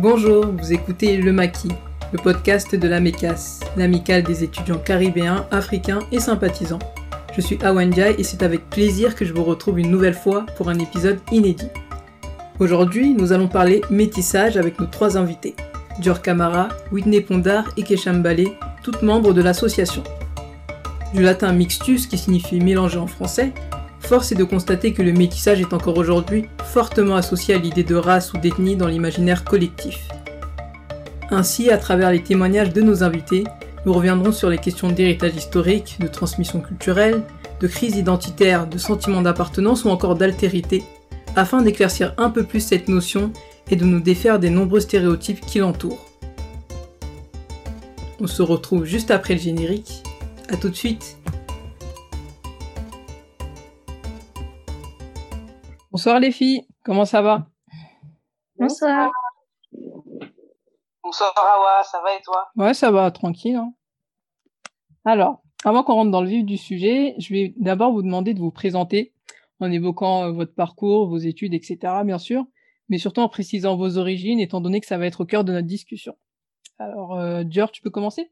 Bonjour, vous écoutez Le Maquis, le podcast de la MECAS, l'amicale des étudiants caribéens, africains et sympathisants. Je suis Awanjai et c'est avec plaisir que je vous retrouve une nouvelle fois pour un épisode inédit. Aujourd'hui, nous allons parler métissage avec nos trois invités, Dior Kamara, Whitney Pondar et Kesham Balé, toutes membres de l'association. Du latin mixtus qui signifie mélanger en français, force est de constater que le métissage est encore aujourd'hui fortement associé à l'idée de race ou d'ethnie dans l'imaginaire collectif. Ainsi, à travers les témoignages de nos invités, nous reviendrons sur les questions d'héritage historique, de transmission culturelle, de crise identitaire, de sentiment d'appartenance ou encore d'altérité, afin d'éclaircir un peu plus cette notion et de nous défaire des nombreux stéréotypes qui l'entourent. On se retrouve juste après le générique. A tout de suite Bonsoir les filles, comment ça va? Bonsoir. Bonsoir Awa, ça va et toi? Ouais, ça va, tranquille. Hein. Alors, avant qu'on rentre dans le vif du sujet, je vais d'abord vous demander de vous présenter en évoquant euh, votre parcours, vos études, etc. bien sûr, mais surtout en précisant vos origines, étant donné que ça va être au cœur de notre discussion. Alors, euh, Dior, tu peux commencer?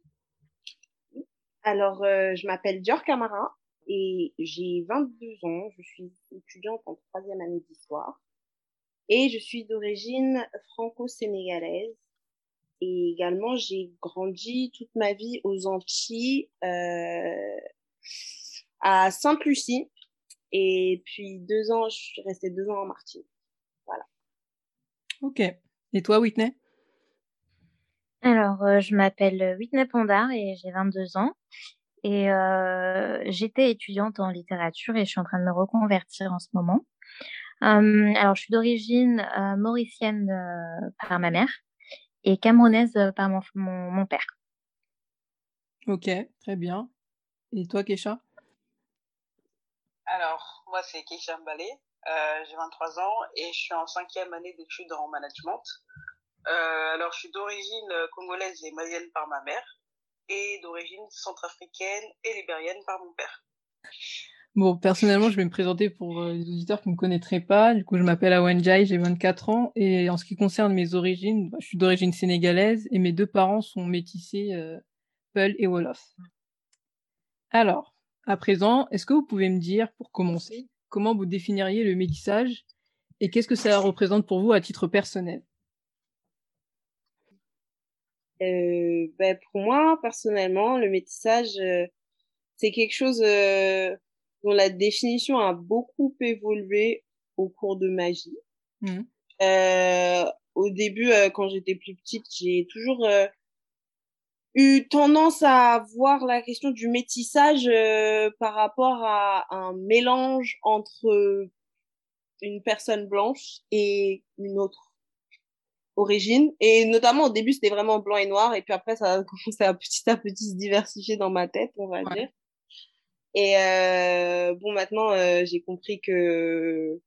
Alors, euh, je m'appelle Dior Camara et j'ai 22 ans. Je suis étudiante en troisième année d'histoire et je suis d'origine franco-sénégalaise. Et également, j'ai grandi toute ma vie aux Antilles, euh, à Sainte-Lucie. Et puis deux ans, je suis restée deux ans en Martinique. Voilà. Ok. Et toi, Whitney? Alors, euh, je m'appelle Whitney Pondard et j'ai 22 ans. Et euh, j'étais étudiante en littérature et je suis en train de me reconvertir en ce moment. Euh, alors, je suis d'origine euh, mauricienne euh, par ma mère et camerounaise euh, par mon, mon, mon, père. Ok, très bien. Et toi, Kesha Alors, moi, c'est Kesha Mbalé. Euh, j'ai 23 ans et je suis en cinquième année d'études en management. alors, je suis d'origine congolaise et malienne par ma mère et d'origine centrafricaine et libérienne par mon père. Bon, personnellement, je vais me présenter pour euh, les auditeurs qui ne me connaîtraient pas. Du coup, je m'appelle Awanjai, j'ai 24 ans. Et en ce qui concerne mes origines, bah, je suis d'origine sénégalaise et mes deux parents sont métissés euh, Peul et Wolof. Alors, à présent, est-ce que vous pouvez me dire, pour commencer, comment vous définiriez le métissage et qu'est-ce que ça représente pour vous à titre personnel? Euh, ben pour moi, personnellement, le métissage, euh, c'est quelque chose euh, dont la définition a beaucoup évolué au cours de ma vie. Mmh. au début, quand j'étais plus petite, j'ai toujours eu tendance à voir la question du métissage par rapport à un mélange entre une personne blanche et une autre origine. Et notamment au début, c'était vraiment blanc et noir. Et puis après, ça a commencé à petit à petit se diversifier dans ma tête, on va ouais. dire. Et euh, bon, maintenant, euh, j'ai compris que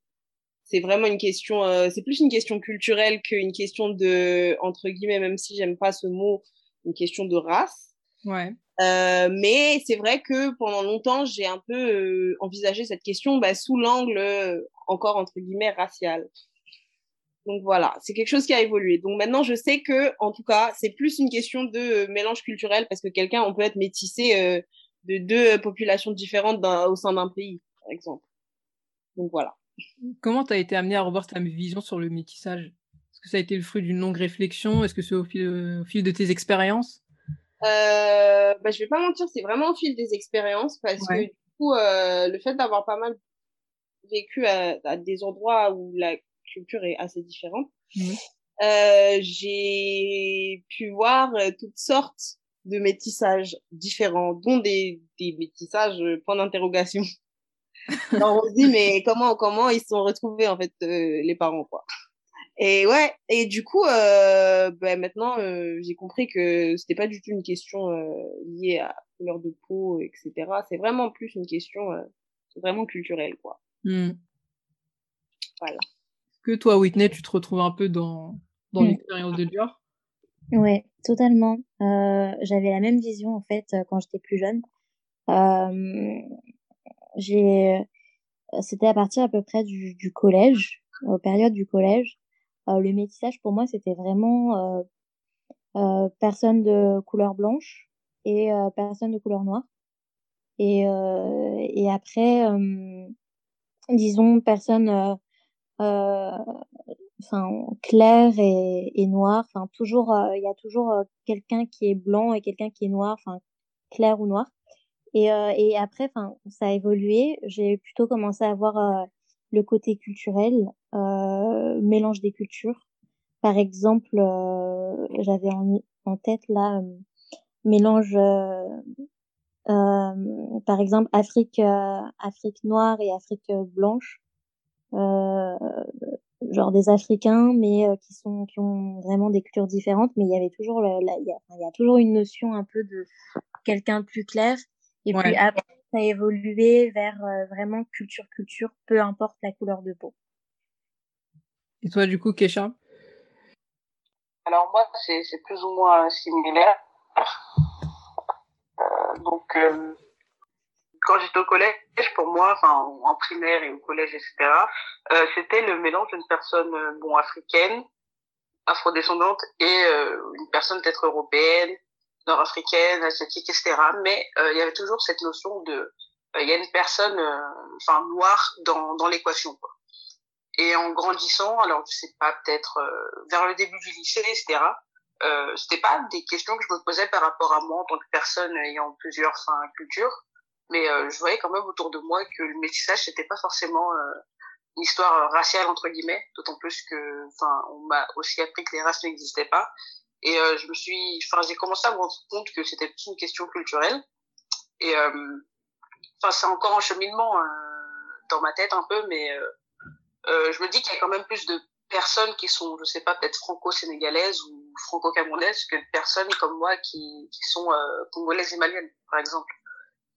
c'est vraiment une question, euh, c'est plus une question culturelle qu'une question de, entre guillemets, même si j'aime pas ce mot, une question de race. Ouais. Euh, mais c'est vrai que pendant longtemps, j'ai un peu euh, envisagé cette question bah, sous l'angle euh, encore entre guillemets racial. Donc voilà, c'est quelque chose qui a évolué. Donc maintenant, je sais que, en tout cas, c'est plus une question de mélange culturel parce que quelqu'un, on peut être métissé euh, de deux populations différentes au sein d'un pays, par exemple. Donc voilà. Comment tu as été amené à revoir ta vision sur le métissage? Est-ce que ça a été le fruit d'une longue réflexion? Est-ce que c'est au fil, au fil de tes expériences? Euh, bah, Je vais pas mentir, c'est vraiment au fil des expériences parce ouais. que du coup, euh, le fait d'avoir pas mal vécu à, à des endroits où la culture est assez différente. Mmh. Euh, j'ai pu voir euh, toutes sortes de métissages différents, dont des, des métissages euh, point d'interrogation. on se dit mais comment comment ils se sont retrouvés en fait euh, les parents quoi. Et ouais et du coup euh, ben maintenant j'ai compris que c'était pas du tout une question liée à couleur de peau etc. C'est vraiment plus une question vraiment culturelle quoi. Mmh. Voilà que toi, Whitney, tu te retrouves un peu dans, dans mmh. l'expérience de Dior? Ouais, totalement. Euh, J'avais la même vision en fait quand j'étais plus jeune. Euh, j'ai, c'était à partir à peu près du, du collège, aux périodes du collège. le métissage pour moi c'était vraiment personne de couleur blanche et personne de couleur noire. Et, et après, disons, personne enfin clair et, et noir enfin toujours il y a toujours quelqu'un qui est blanc et quelqu'un qui est noir enfin clair ou noir et, euh, et après, enfin, ça a évolué. J'ai plutôt commencé à voir euh, le côté culturel, euh, mélange des cultures. Par exemple, euh, j'avais en, en, tête là mélange, par exemple, Afrique, Afrique noire et Afrique blanche. Genre des Africains, mais qui sont qui ont vraiment des cultures différentes, mais il y avait toujours il y, a, y a toujours une notion un peu de quelqu'un plus clair et puis après, ça a évolué vers euh, vraiment culture-culture, peu importe la couleur de peau. Et toi, du coup, Kesha? Alors moi, c'est plus ou moins similaire. Euh, donc, euh, quand j'étais au collège, pour moi, en primaire et au collège, etc., euh, c'était le mélange d'une personne bon africaine, afrodescendante, et une personne peut-être européenne, nord-africaine, asiatique, etc. Mais euh, il y avait toujours cette notion de, euh, il y a une personne, euh, enfin noire dans dans l'équation. Et en grandissant, alors je sais pas, peut-être vers le début du lycée, etc. Euh, c'était pas des questions que je me posais par rapport à moi en tant que personne ayant plusieurs cultures, mais je voyais quand même autour de moi que le métissage c'était pas forcément une histoire raciale entre guillemets, d'autant plus que, enfin, on m'a aussi appris que les races n'existaient pas et euh, je me suis, enfin, j'ai commencé à me rendre compte que c'était plus une question culturelle. Et euh, enfin, c'est encore un cheminement euh, dans ma tête un peu, mais je me dis qu'il y a quand même plus de personnes qui sont, je sais pas, peut-être franco-sénégalaises ou franco-camerounaises que de personnes comme moi qui, qui sont congolaises et maliennes, par exemple.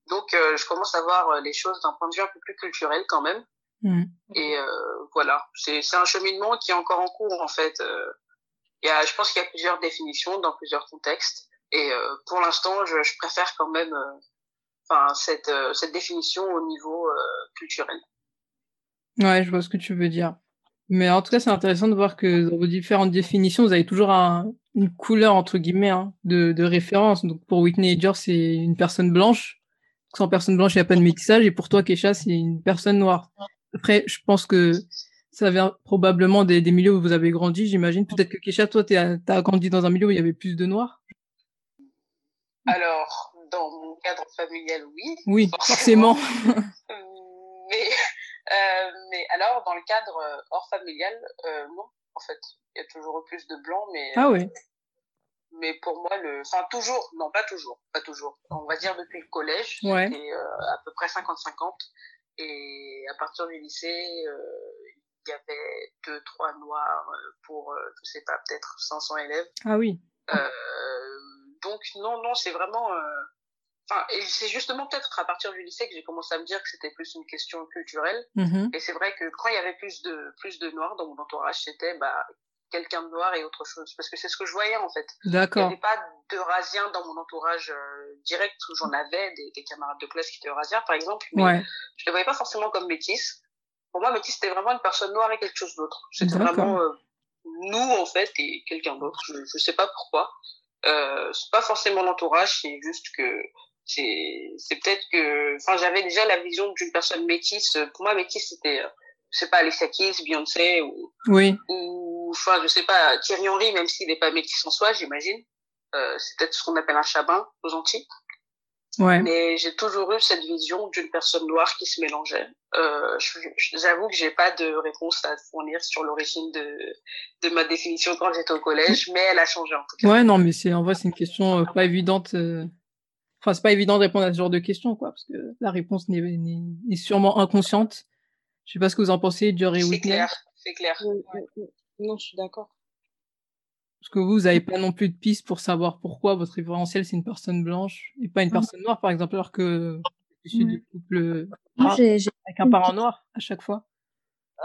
Donc, je commence à voir les choses d'un point de vue un peu plus culturel quand même. Mmh. Et voilà, c'est un cheminement qui est encore en cours en fait. Euh, il y a, je pense qu'il y a plusieurs définitions dans plusieurs contextes. Et euh, pour l'instant, je, je, préfère quand même euh, enfin, cette, euh, cette définition au niveau culturel. Ouais, je vois ce que tu veux dire. Mais en tout cas, c'est intéressant de voir que dans vos différentes définitions, vous avez toujours un, une couleur, entre guillemets, hein, de, de référence. Donc pour Whitney Hedger, c'est une personne blanche. Sans personne blanche, il n'y a pas de métissage. Et pour toi, Kesha, c'est une personne noire. Après, je pense que ça vient probablement des, des, milieux où vous avez grandi, j'imagine. Peut-être que Kesha, toi, tu as, grandi dans un milieu où il y avait plus de noirs Alors, dans mon cadre familial, oui. Oui, forcément. mais, euh, mais alors, dans le cadre euh, hors familial, euh, non, en fait. Il y a toujours plus de blancs, mais... Ah oui mais pour moi le enfin toujours non pas toujours pas toujours on va dire depuis le collège ouais. c'était euh, à peu près 50 50 et à partir du lycée euh, il y avait deux, trois noirs euh, pour, euh, je sais pas, peut-être 500 élèves. Ah oui. Euh, donc non, non, c'est vraiment. Enfin, et c'est justement peut-être à partir du lycée que j'ai commencé à me dire que c'était plus une question culturelle. Mm-hmm. Et c'est vrai que quand il y avait plus de plus de noirs dans mon entourage, c'était bah quelqu'un de noir et autre chose parce que c'est ce que je voyais en fait. D'accord. Il n'y avait pas d'eurasiens dans mon entourage euh, direct où j'en avais des, des, camarades de classe qui étaient eurasiens par exemple, mais ouais. je les voyais pas forcément comme métis pour moi, Métis, c'était vraiment une personne noire et quelque chose d'autre. C'était vraiment euh, nous, en fait, et quelqu'un d'autre. Je, je sais pas pourquoi. Euh, c'est pas forcément l'entourage, c'est juste que c'est, c'est peut-être que, enfin, j'avais déjà la vision d'une personne métisse. Pour moi, métisse, c'était, euh, je sais pas, Alicia Keys, Beyoncé, ou, oui. ou, enfin, je sais pas, Thierry Henry, même s'il n'est pas métis en soi, j'imagine. Euh, c'est peut-être ce qu'on appelle un chabin aux Antilles. Ouais. Mais j'ai toujours eu cette vision d'une personne noire qui se mélangeait. Euh, J'avoue que j'ai pas de réponse à fournir sur l'origine de, de ma définition quand j'étais au collège, mais elle a changé en tout cas. Ouais, non, mais c'est en vrai c'est une question euh, pas évidente. Euh... Enfin, c'est pas évident de répondre à ce genre de questions, quoi, parce que la réponse n'est sûrement inconsciente. Je sais pas ce que vous en pensez, Jerry Whitney. C'est clair, c'est clair. Non, je suis d'accord. Parce que vous, vous n'avez pas non plus de piste pour savoir pourquoi votre référentiel c'est une personne blanche et pas une personne noire, par exemple, alors que je suis du couple noir, avec un parent noir à chaque fois.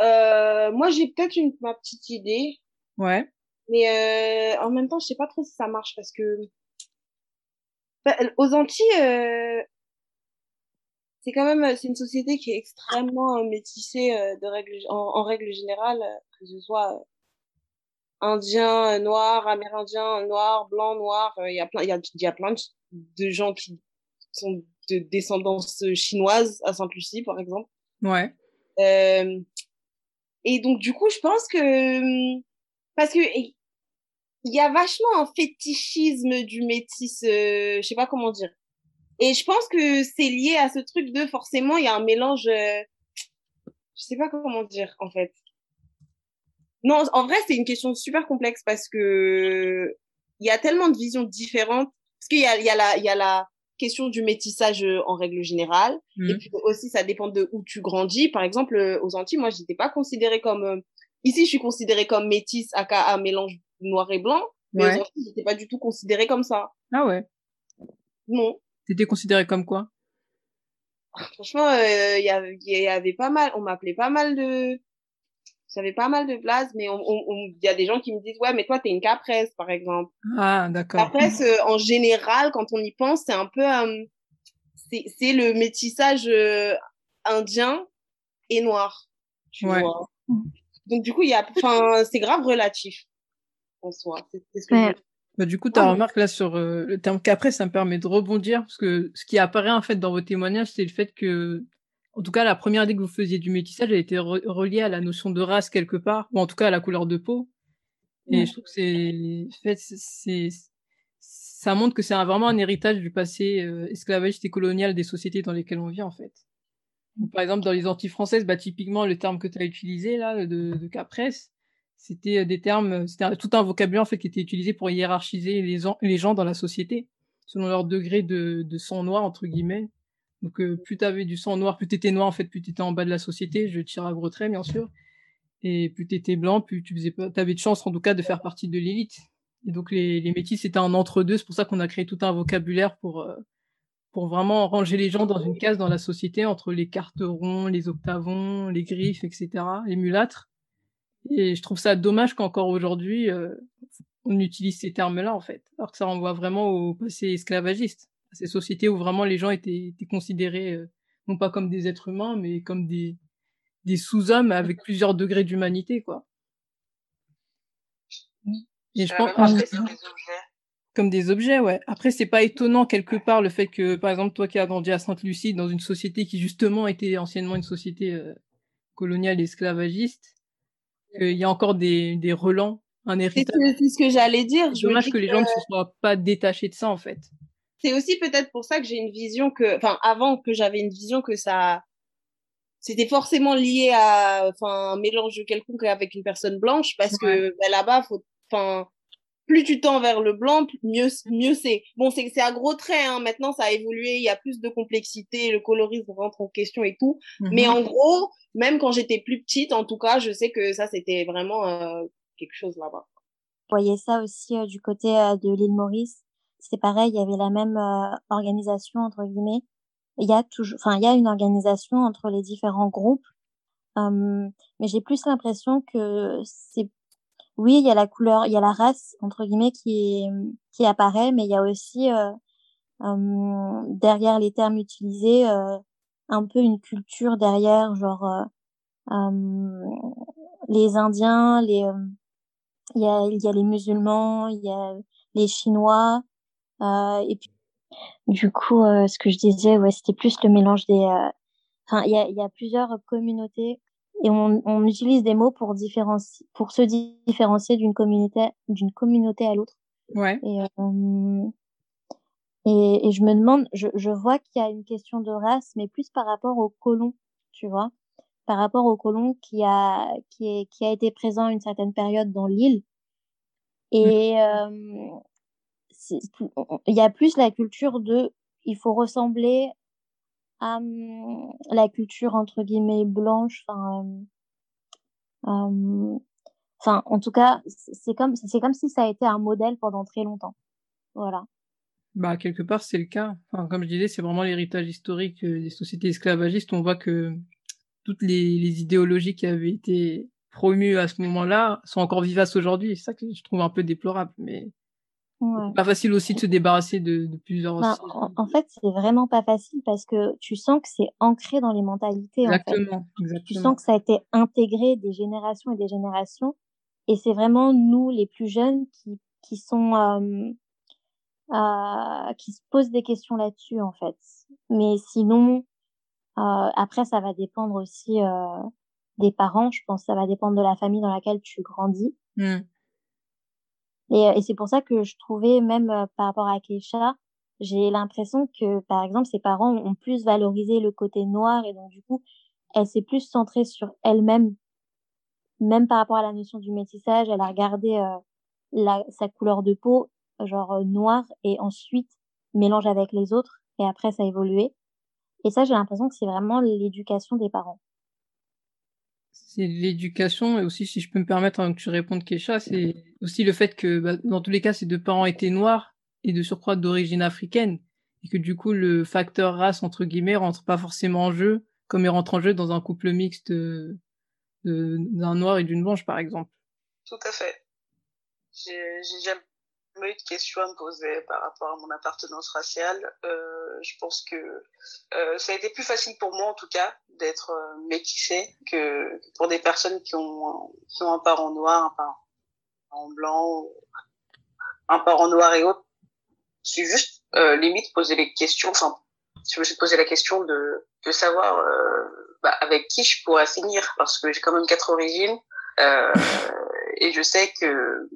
Euh, moi, j'ai peut-être une ma petite idée. Ouais. Mais euh, en même temps, je sais pas trop si ça marche parce que bah, aux Antilles, euh, c'est quand même c'est une société qui est extrêmement métissée de règle en, en, règle générale, que ce soit indien noir, amérindien noir, blanc noir. Il y a plein, il y a, y a plein de gens qui sont de descendance chinoise à Sainte-Lucie, par exemple. Ouais. Euh, et donc, du coup, je pense que, parce que, il y a vachement un fétichisme du métis, euh, je sais pas comment dire. Et je pense que c'est lié à ce truc de forcément, il y a un mélange, euh, je sais pas comment dire, en fait. Non, en vrai, c'est une question super complexe parce que il y a tellement de visions différentes. Parce qu'il y a, y a la, y a la question du métissage euh, en règle générale. Et Mhm. puis aussi, ça dépend de où tu grandis. Par exemple, euh, aux Antilles, moi, j'étais pas considérée comme, euh, ici, je suis considérée comme métisse, aka mélange noir et blanc. Mais Ouais. aux Antilles, j'étais pas du tout considérée comme ça. Ah ouais. Non. T'étais considéré comme quoi? Franchement, euh, il y, avait, il y avait pas mal, on m'appelait pas mal de, j'avais pas mal de places, mais on, on, on- il y a des gens qui me disent, ouais, mais toi, t'es une capresse, par exemple. Ah, d'accord. Capresse, euh, en général, quand on y pense, c'est un peu, euh, c'est, c'est le métissage euh, indien et noir, tu Ouais. vois. Donc, du coup, il y a, enfin, c'est grave relatif, en soi. C'est, c'est ce que Ouais. Bah, du coup, ta Ouais. remarque là sur euh, le terme qu'après, ça me permet de rebondir parce que ce qui apparaît en fait dans vos témoignages, c'est le fait que, en tout cas, la première idée que vous faisiez du métissage, elle était re- reliée à la notion de race quelque part, ou en tout cas à la couleur de peau. Et Ouais. je trouve que c'est, en fait, c'est- ça montre que c'est vraiment un héritage du passé euh, esclavagiste et colonial des sociétés dans lesquelles on vit en fait. Donc, par exemple, dans les Antilles françaises, bah, typiquement, le terme que tu as utilisé là, de, de capresse, c'était euh, des termes, c'était un- tout un vocabulaire en fait qui était utilisé pour hiérarchiser les, gens- les gens dans la société selon leur degré de, sang noir entre guillemets. Donc euh, plus t'avais du sang noir, plus t'étais noir en fait, plus t'étais en bas de la société. Je tire à gros traits bien sûr. Et plus t'étais blanc, plus tu faisais pas, t'avais de chance en tout cas de faire partie de l'élite. Et donc les, métis c'était un entre deux. C'est pour ça qu'on a créé tout un vocabulaire pour euh, pour vraiment ranger les gens dans une case dans la société entre les carterons, les octavons, les griffes, etc., les mulâtres. Et je trouve ça dommage qu'encore aujourd'hui, euh, on utilise ces termes-là, en fait, alors que ça renvoie vraiment au passé esclavagiste, à ces sociétés où vraiment les gens étaient, étaient considérés euh, non pas comme des êtres humains, mais comme des, des sous-hommes avec plusieurs degrés d'humanité, quoi. Et je Euh, pense, c'est des objets. comme des objets, ouais. Après, c'est pas étonnant quelque part le fait que, par exemple, toi qui as grandi à Sainte-Lucie, dans une société qui justement était anciennement une société euh, coloniale et esclavagiste, qu'il y a encore des, des relents, un C'est héritage. c'est ce que j'allais dire. C'est dommage que les gens ne se soient pas détachés de ça, en fait. c'est aussi peut-être pour ça que j'ai une vision que, enfin, avant que j'avais une vision que ça, c'était forcément lié à, enfin, un mélange quelconque avec une personne blanche, parce que ben, là-bas, faut, enfin, plus tu tends vers le blanc, mieux, mieux c'est. Bon, c'est, c'est à gros traits, hein. Maintenant, ça a évolué, il y a plus de complexité, le colorisme rentre en question et tout. Mais Mhm. en gros, même quand j'étais plus petite, en tout cas, je sais que ça, c'était vraiment euh, quelque chose là-bas. Je voyais ça aussi euh, du côté euh, de l'île Maurice. C'est pareil, il y avait la même euh, organisation entre guillemets. Il y a toujours, enfin, il y a une organisation entre les différents groupes, Euh, mais j'ai plus l'impression que c'est, oui, il y a la couleur, il y a la race entre guillemets qui qui apparaît, mais il y a aussi euh, euh, derrière les termes utilisés euh, un peu une culture derrière, genre euh, euh, les Indiens, les euh, il y a, y a les musulmans, il y a les Chinois, euh, et puis du coup, euh, ce que je disais, ouais, c'était plus le mélange des. Enfin, il y a, il y a plusieurs communautés et on, on utilise des mots pour différencier, pour se différencier d'une communauté, d'une communauté à l'autre. Ouais. Et, euh, et, et je me demande, je, je vois qu'il y a une question de race, mais plus par rapport aux colons, tu vois, par rapport aux colons qui a, qui est, qui a été présent à une certaine période dans l'île. Et euh, c'est- il y a plus la culture de, il faut ressembler la culture entre guillemets blanche, enfin, euh, enfin, en tout cas, c'est c'est comme, c'est comme si ça a été un modèle pendant très longtemps. Voilà. Bah, quelque part, c'est le cas. Enfin, comme je disais, c'est vraiment l'héritage historique euh, des sociétés esclavagistes. On voit que toutes les, les idéologies qui avaient été promues à ce moment-là sont encore vivaces aujourd'hui. C'est ça que je trouve un peu déplorable. Mais Ouais. pas facile aussi de se débarrasser de, de plusieurs. Ben, en, en fait, c'est vraiment pas facile parce que tu sens que c'est ancré dans les mentalités, en fait. Exactement, Tu exactement. sens que ça a été intégré des générations et des générations. et c'est vraiment nous, les plus jeunes, qui, qui sont, euh, euh, qui se posent des questions là-dessus, en fait. Mais sinon, euh, après, ça va dépendre aussi euh, des parents. Je pense que ça va dépendre de la famille dans laquelle tu grandis. Mmh. Et, et c'est pour ça que je trouvais, même euh, par rapport à Keisha, j'ai l'impression que, par exemple, ses parents ont plus valorisé le côté noir et donc, du coup, elle s'est plus centrée sur elle-même, même par rapport à la notion du métissage. Elle a regardé euh, la, sa couleur de peau, genre euh, noire, et ensuite mélange avec les autres, et après, ça a évolué. Et ça, j'ai l'impression que c'est vraiment l'éducation des parents. C'est l'éducation, et aussi, si je peux me permettre avant que tu répondes, Keisha, c'est aussi le fait que, bah, dans tous les cas, ces deux parents étaient noirs et de surcroît d'origine africaine, et que du coup, le facteur race, entre guillemets, rentre pas forcément en jeu, comme il rentre en jeu dans un couple mixte d'un noir et d'une blanche, par exemple. Tout à fait. J'ai de questions à me poser par rapport à mon appartenance raciale. Euh, je pense que euh, ça a été plus facile pour moi, en tout cas, d'être euh, métissée que pour des personnes qui ont, qui ont un parent noir, un parent blanc, un parent noir et autres. Suis juste euh, limite poser les questions. Enfin, je me suis posé la question de, de savoir bah, avec qui je pourrais finir parce que j'ai quand même quatre origines et je sais que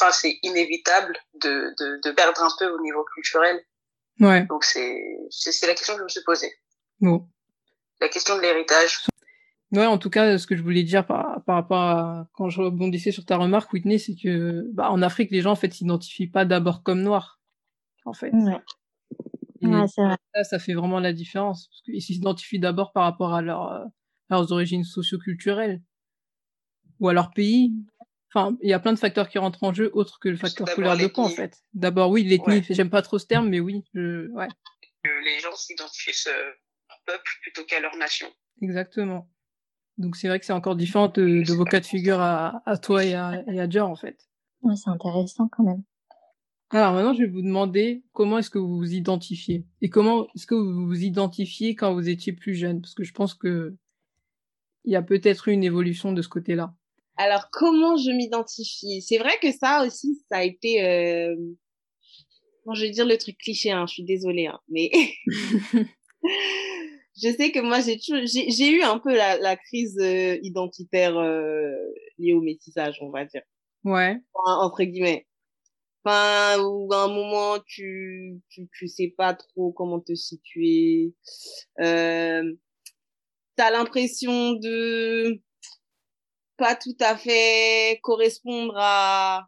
enfin c'est inévitable de, de, de perdre un peu au niveau culturel Ouais. donc c'est c'est la question que je me suis posée Bon. la question de l'héritage Ouais, en tout cas, ce que je voulais dire par, par rapport à quand je rebondissais sur ta remarque, Whitney, c'est que bah, en Afrique, les gens en fait s'identifient pas d'abord comme noirs, en fait. Ouais. Et Ouais, c'est vrai. ça, ça fait vraiment la différence parce qu'ils s'identifient d'abord par rapport à leur, euh, leurs origines socioculturelles ou à leur pays. Enfin, il y a plein de facteurs qui rentrent en jeu autres que le facteur couleur de peau, en fait. D'abord, oui, l'ethnie. Ouais. J'aime pas trop ce terme, mais oui, je... ouais, les gens s'identifient à leur peuple plutôt qu'à leur nation exactement. Donc c'est vrai que c'est encore différent de, de vos cas de figure à, à toi et à, et à Dior, en fait. Ouais, c'est intéressant quand même. Alors maintenant, je vais vous demander comment est-ce que vous vous identifiez et comment est-ce que vous vous identifiez quand vous étiez plus jeune, parce que je pense que il y a peut-être eu une évolution de ce côté-là. Alors, comment je m'identifie? C'est vrai que ça aussi, ça a été... Euh... Bon, je vais dire le truc cliché, hein, je suis désolée, hein, mais je sais que moi, j'ai toujours... j'ai eu un peu la, la crise euh, identitaire euh, liée au métissage, on va dire, Ouais, Enfin, entre guillemets. Enfin, où à un moment, tu, tu, tu sais pas trop comment te situer. Euh, t'as l'impression de pas tout à fait correspondre à,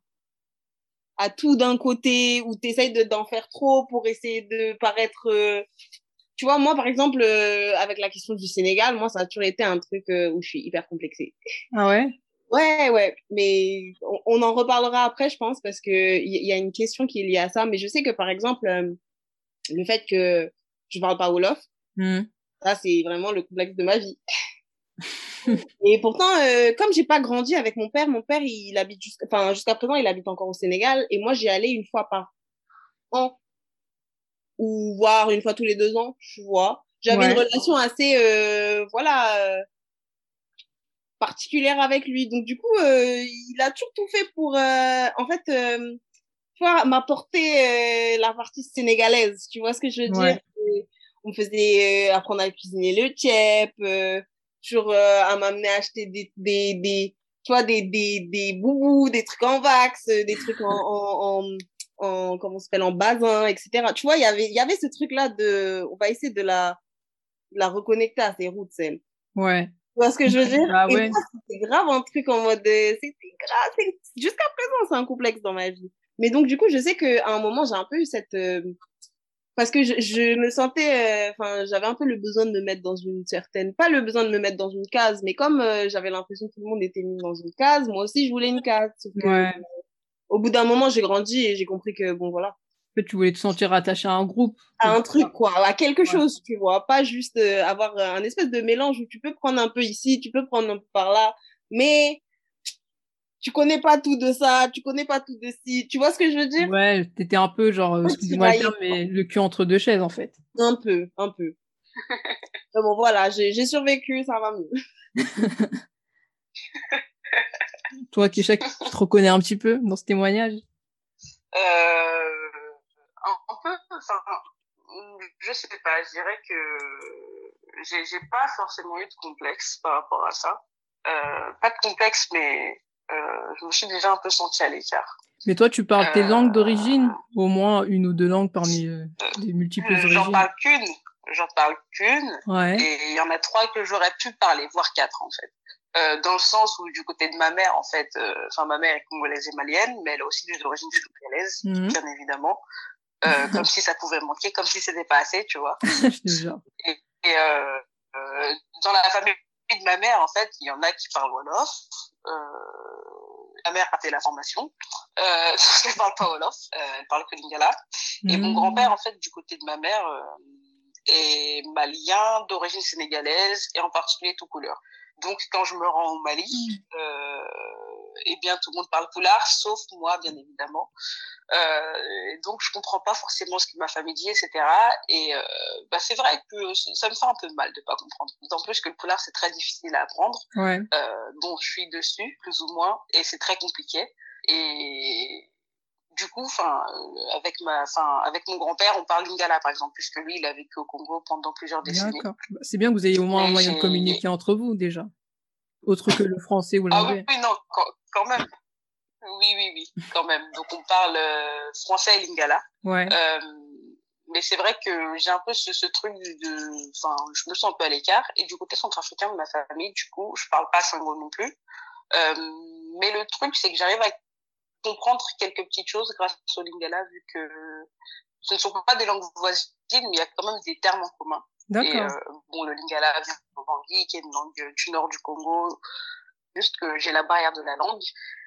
à tout d'un côté, ou t'essayes de, d'en faire trop pour essayer de paraître, euh, tu vois, moi, par exemple, euh, avec la question du Sénégal, moi, ça a toujours été un truc euh, où je suis hyper complexée. ah ouais, Ouais, ouais, mais on, on en reparlera après, je pense, parce que il y, y a une question qui est liée à ça. Mais je sais que, par exemple, le fait que je parle pas Wolof, Hmm. ça, c'est vraiment le complexe de ma vie. Et pourtant, euh, comme j'ai pas grandi avec mon père, mon père, il habite jusqu'à, enfin, présent, il habite encore au Sénégal, et moi, j'y allais une fois par an, ou voire une fois tous les deux ans, tu vois. J'avais Ouais. une relation assez, euh, voilà, euh, particulière avec lui. Donc, du coup, euh, il a toujours tout fait pour, en fait, m'apporter la partie sénégalaise. Tu vois ce que je veux Ouais. dire? Et On me faisait apprendre à cuisiner le tchèp, toujours euh, à m'amener à acheter des, des, des, tu vois, des, des, des boubous, des trucs en wax, euh, des trucs en, en, en, en comment s'appelle, en basin, etc. Tu vois, il y avait, il y avait ce truc-là de, on va essayer de la, de la reconnecter à ses roots, elle. ouais, Tu vois ce que je veux dire? Ah ouais. c'était grave un truc en mode, euh, c'était grave, c'est- jusqu'à présent, c'est un complexe dans ma vie. Mais donc, du coup, je sais qu'à un moment, j'ai un peu eu cette, euh, parce que je, je me sentais, euh, enfin, j'avais un peu le besoin de me mettre dans une certaine, pas le besoin de me mettre dans une case, mais comme euh, j'avais l'impression que tout le monde était mis dans une case, moi aussi, je voulais une case. Que, ouais. au bout d'un moment, j'ai grandi et j'ai compris que, bon, voilà, En fait, tu voulais te sentir attaché à un groupe. à un truc, quoi, à quelque Ouais. chose, tu vois, pas juste euh, avoir un espèce de mélange où tu peux prendre un peu ici, tu peux prendre un peu par là, mais tu connais pas tout de ça, tu connais pas tout de ci, tu vois ce que je veux dire? Ouais, t'étais un peu genre, terme, mais le cul entre deux chaises, en fait. Un peu, un peu. Mais bon, voilà, j'ai j'ai survécu, ça va mieux. Toi, Kesha, tu te reconnais un petit peu dans ce témoignage? Euh, un, peu, enfin, je sais pas, je dirais que j'ai, j'ai pas forcément eu de complexe par rapport à ça. Euh, pas de complexe, mais je me suis déjà un peu sentie à l'écart. Mais toi, tu parles tes langues d'origine Au moins une ou deux langues parmi les multiples origines J'en parle qu'une. J'en parle qu'une. Ouais. Et il y en a trois que j'aurais pu parler, voire quatre en fait. Euh, dans le sens où du côté de ma mère, en fait, enfin ma mère est congolaise et malienne, mais elle a aussi des origines sénégalaises, mmh. bien évidemment. Euh, comme si ça pouvait manquer, comme si c'était pas assez, tu vois. et, et euh, euh, dans la famille de ma mère, en fait, il y en a qui parlent Wolof. Euh, ma mère a fait la formation. Euh, elle parle pas Wolof, euh, elle parle que Lingala. Et mon mmh. grand-père, en fait, du côté de ma mère, est malien, d'origine sénégalaise, et en particulier tout couleur. Donc, quand je me rends au Mali, mmh. euh, eh bien, tout le monde parle poulard, sauf moi, bien évidemment. Euh, donc, je comprends pas forcément ce que ma famille dit, etc. Et euh, bah, c'est vrai que ça me fait un peu mal de pas comprendre. D'autant plus que le poulard, c'est très difficile à apprendre. Ouais. Euh, bon, je suis dessus, plus ou moins, et c'est très compliqué. Et du coup, enfin, euh, avec ma, enfin, avec mon grand-père, on parle lingala par exemple, puisque lui, il a vécu au Congo pendant plusieurs décennies. D'accord. Bah, c'est bien que vous ayez au moins un moyen de communiquer entre vous déjà, autre que le français ou l'anglais. Ah oui, non, quand, même. Oui, oui, oui, quand même. Donc on parle euh, français et lingala. Ouais. Euh, mais c'est vrai que j'ai un peu ce, ce truc de, enfin, je me sens un peu à l'écart. Et du côté centrafricain de ma famille, du coup, je parle pas sango non plus. Euh, mais le truc, c'est que j'arrive à comprendre quelques petites choses grâce au lingala, vu que ce ne sont pas des langues voisines, mais il y a quand même des termes en commun. D'accord. Euh, bon, le lingala vient de Bangui, qui est une langue du nord du Congo. Juste que j'ai la barrière de la langue.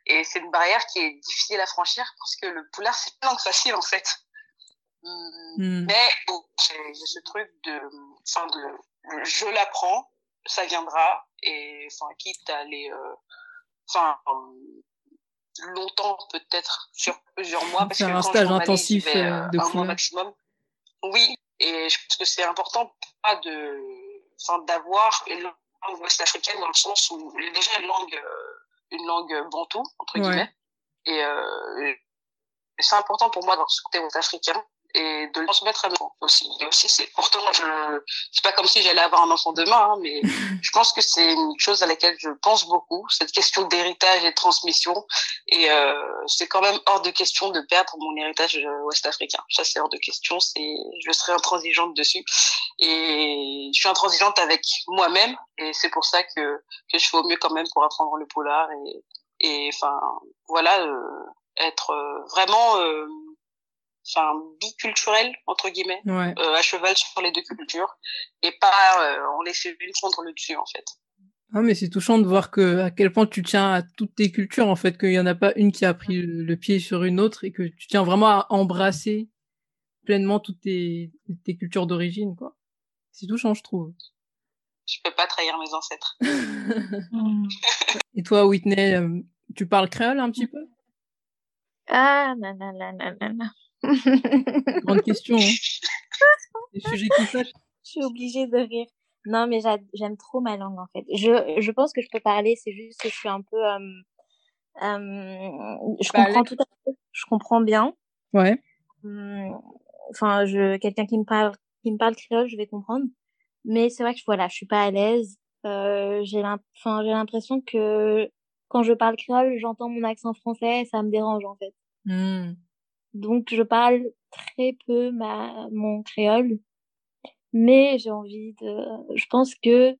Et c'est une barrière qui est difficile à franchir parce que le poulard, c'est une langue facile, en fait. Hmm. Mais j'ai ce truc de, enfin, de, je l'apprends, ça viendra, et, enfin, quitte à aller, euh, enfin, longtemps peut-être sur plusieurs mois parce que un stage intensif euh, euh, de un mois maximum. Oui et je pense que c'est important pas de enfin d'avoir une langue ouest-africaine dans le sens où il y a déjà une langue euh, une langue bantou entre guillemets. Et euh, c'est important pour moi dans ce côté ouest-africain et de le transmettre à nos aussi. Et aussi, c'est pourtant, je, c'est pas comme si j'allais avoir un enfant demain, hein, mais je pense que c'est une chose à laquelle je pense beaucoup, cette question d'héritage et de transmission. Et euh, c'est quand même hors de question de perdre mon héritage euh, ouest-africain. Ça, c'est hors de question. C'est, je serai intransigeante dessus. Et je suis intransigeante avec moi-même. Et c'est pour ça que, que je fais au mieux quand même pour apprendre le polar. Et, et enfin, voilà, euh, être euh, vraiment euh, enfin biculturel entre guillemets ouais. euh, à cheval sur les deux cultures et pas euh, on laisse une prendre le dessus en fait. Ah mais c'est touchant de voir que à quel point tu tiens à toutes tes cultures en fait qu'il y en a pas une qui a pris le, pied sur une autre et que tu tiens vraiment à embrasser pleinement toutes tes, tes cultures d'origine quoi. C'est touchant je trouve. Je peux pas trahir mes ancêtres. Et toi Whitney euh, tu parles créole un petit peu? Ah non non non non non Grande question. Hein. sujets qui Je suis obligée de rire. Non, mais j'aime trop ma langue, en fait. Je, je pense que je peux parler, c'est juste que je suis un peu... Euh, euh, je comprends tout à fait. Je comprends bien. Ouais. Hum, enfin, je, quelqu'un qui me parle, qui me parle créole, je vais comprendre. Mais c'est vrai que voilà, je suis pas à l'aise. Euh, j'ai l'impression que quand je parle créole, j'entends mon accent français, ça me dérange en fait. Mmh. Donc, je parle très peu ma, mon créole. Mais j'ai envie de, je pense que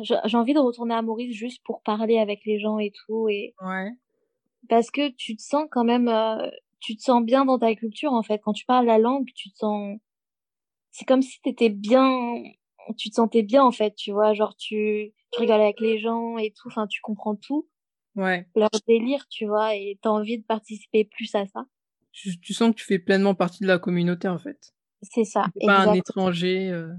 j'ai envie de retourner à Maurice juste pour parler avec les gens et tout. Et ouais. Parce que tu te sens quand même, euh, tu te sens bien dans ta culture, en fait. Quand tu parles la langue, tu te sens, c'est comme si t'étais bien, tu te sentais bien, en fait, tu vois. Genre, tu, tu rigoles avec les gens et tout. Enfin, tu comprends tout. Ouais. Leur délire, tu vois, et t'as envie de participer plus à ça tu, sens que tu fais pleinement partie de la communauté en fait. C'est ça. Pas un étranger. Euh.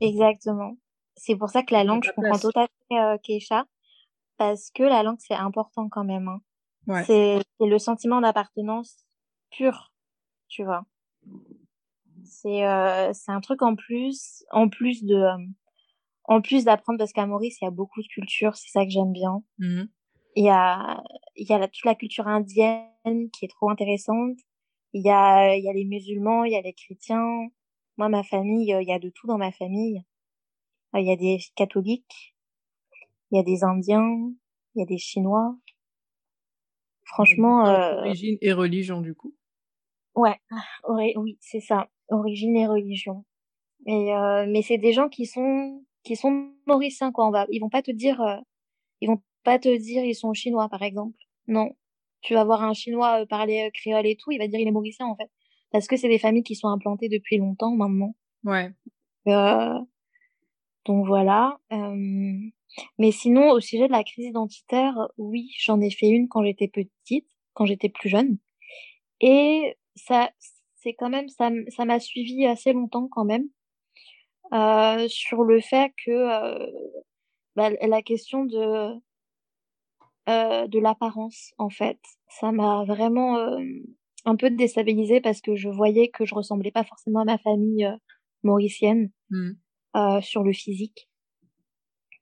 Exactement. C'est pour ça que la langue, je comprends tout à fait euh, Keisha, parce que la langue c'est important quand même. Hein. Ouais. C'est le sentiment d'appartenance pur, tu vois. C'est euh, c'est un truc en plus, en plus de, euh, en plus d'apprendre parce qu'à Maurice il y a beaucoup de culture, c'est ça que j'aime bien. Mmh il y a, il y a toute la culture indienne qui est trop intéressante. Il y a, il y a les musulmans, il y a les chrétiens. Moi, ma famille, il y a de tout dans ma famille. Il y a des catholiques, il y a des Indiens, il y a des Chinois. Franchement. Euh... Origine et religion, du coup. Ouais, oui, c'est ça. Origine et religion. Et euh, mais c'est des gens qui sont qui sont mauriciens quoi. On va, ils vont pas te dire, euh, ils vont pas te dire ils sont chinois par exemple. Non, tu vas voir un chinois euh, parler euh, créole et tout, il va dire il est mauricien en fait, parce que c'est des familles qui sont implantées depuis longtemps maintenant. Ouais. Euh, donc voilà. Euh, mais sinon, au sujet de la crise identitaire, oui, j'en ai fait une quand j'étais petite, quand j'étais plus jeune. Et ça, c'est quand même, ça, ça m'a suivi assez longtemps quand même, euh, sur le fait que bah, la question de, euh, de l'apparence, en fait, ça m'a vraiment euh, un peu déstabilisée parce que je voyais que je ressemblais pas forcément à ma famille euh, mauricienne mmh. sur le physique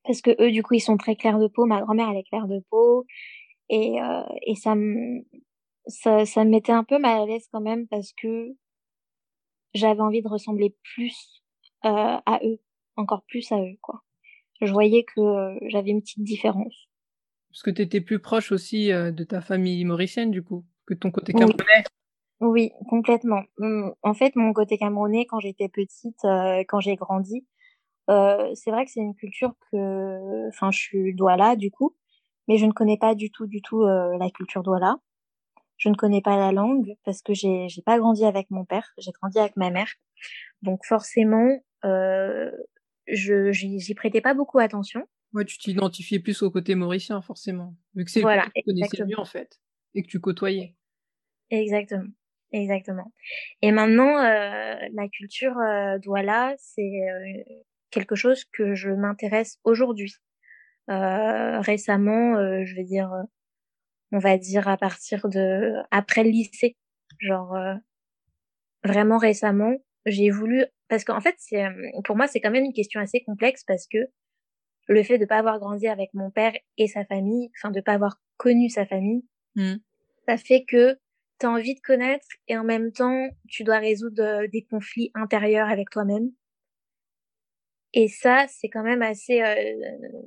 parce que eux, du coup, ils sont très clairs de peau. Ma grand-mère, elle est claire de peau. Et, euh, et ça me, ça, ça me mettait un peu mal à l'aise quand même parce que j'avais envie de ressembler plus euh, à eux, encore plus à eux, quoi. Je voyais que euh, j'avais une petite différence. Parce que tu étais plus proche aussi euh, de ta famille mauricienne, du coup, que ton côté camerounais. Oui, oui complètement. Hum, en fait, mon côté camerounais, quand j'étais petite, euh, quand j'ai grandi, euh, c'est vrai que c'est une culture que, enfin, je suis douala du coup, mais je ne connais pas du tout, du tout euh, la culture douala. Je ne connais pas la langue parce que j'ai, j'ai pas grandi avec mon père, j'ai grandi avec ma mère. Donc forcément, euh, je j'y prêtais pas beaucoup attention. Ouais, tu t'identifiais plus au côté mauricien forcément, vu que c'est voilà, que tu connaissais mieux en fait et que tu côtoyais. Exactement. Exactement. Et maintenant, euh, la culture euh, douala, c'est euh, quelque chose que je m'intéresse aujourd'hui. Euh, récemment, euh, je vais dire, on va dire à partir de après le lycée, genre euh, vraiment récemment, j'ai voulu parce qu'en fait, c'est pour moi c'est quand même une question assez complexe parce que le fait de pas avoir grandi avec mon père et sa famille, enfin de pas avoir connu sa famille, mmh. ça fait que tu as envie de connaître et en même temps tu dois résoudre des conflits intérieurs avec toi-même et ça, c'est quand même assez, euh,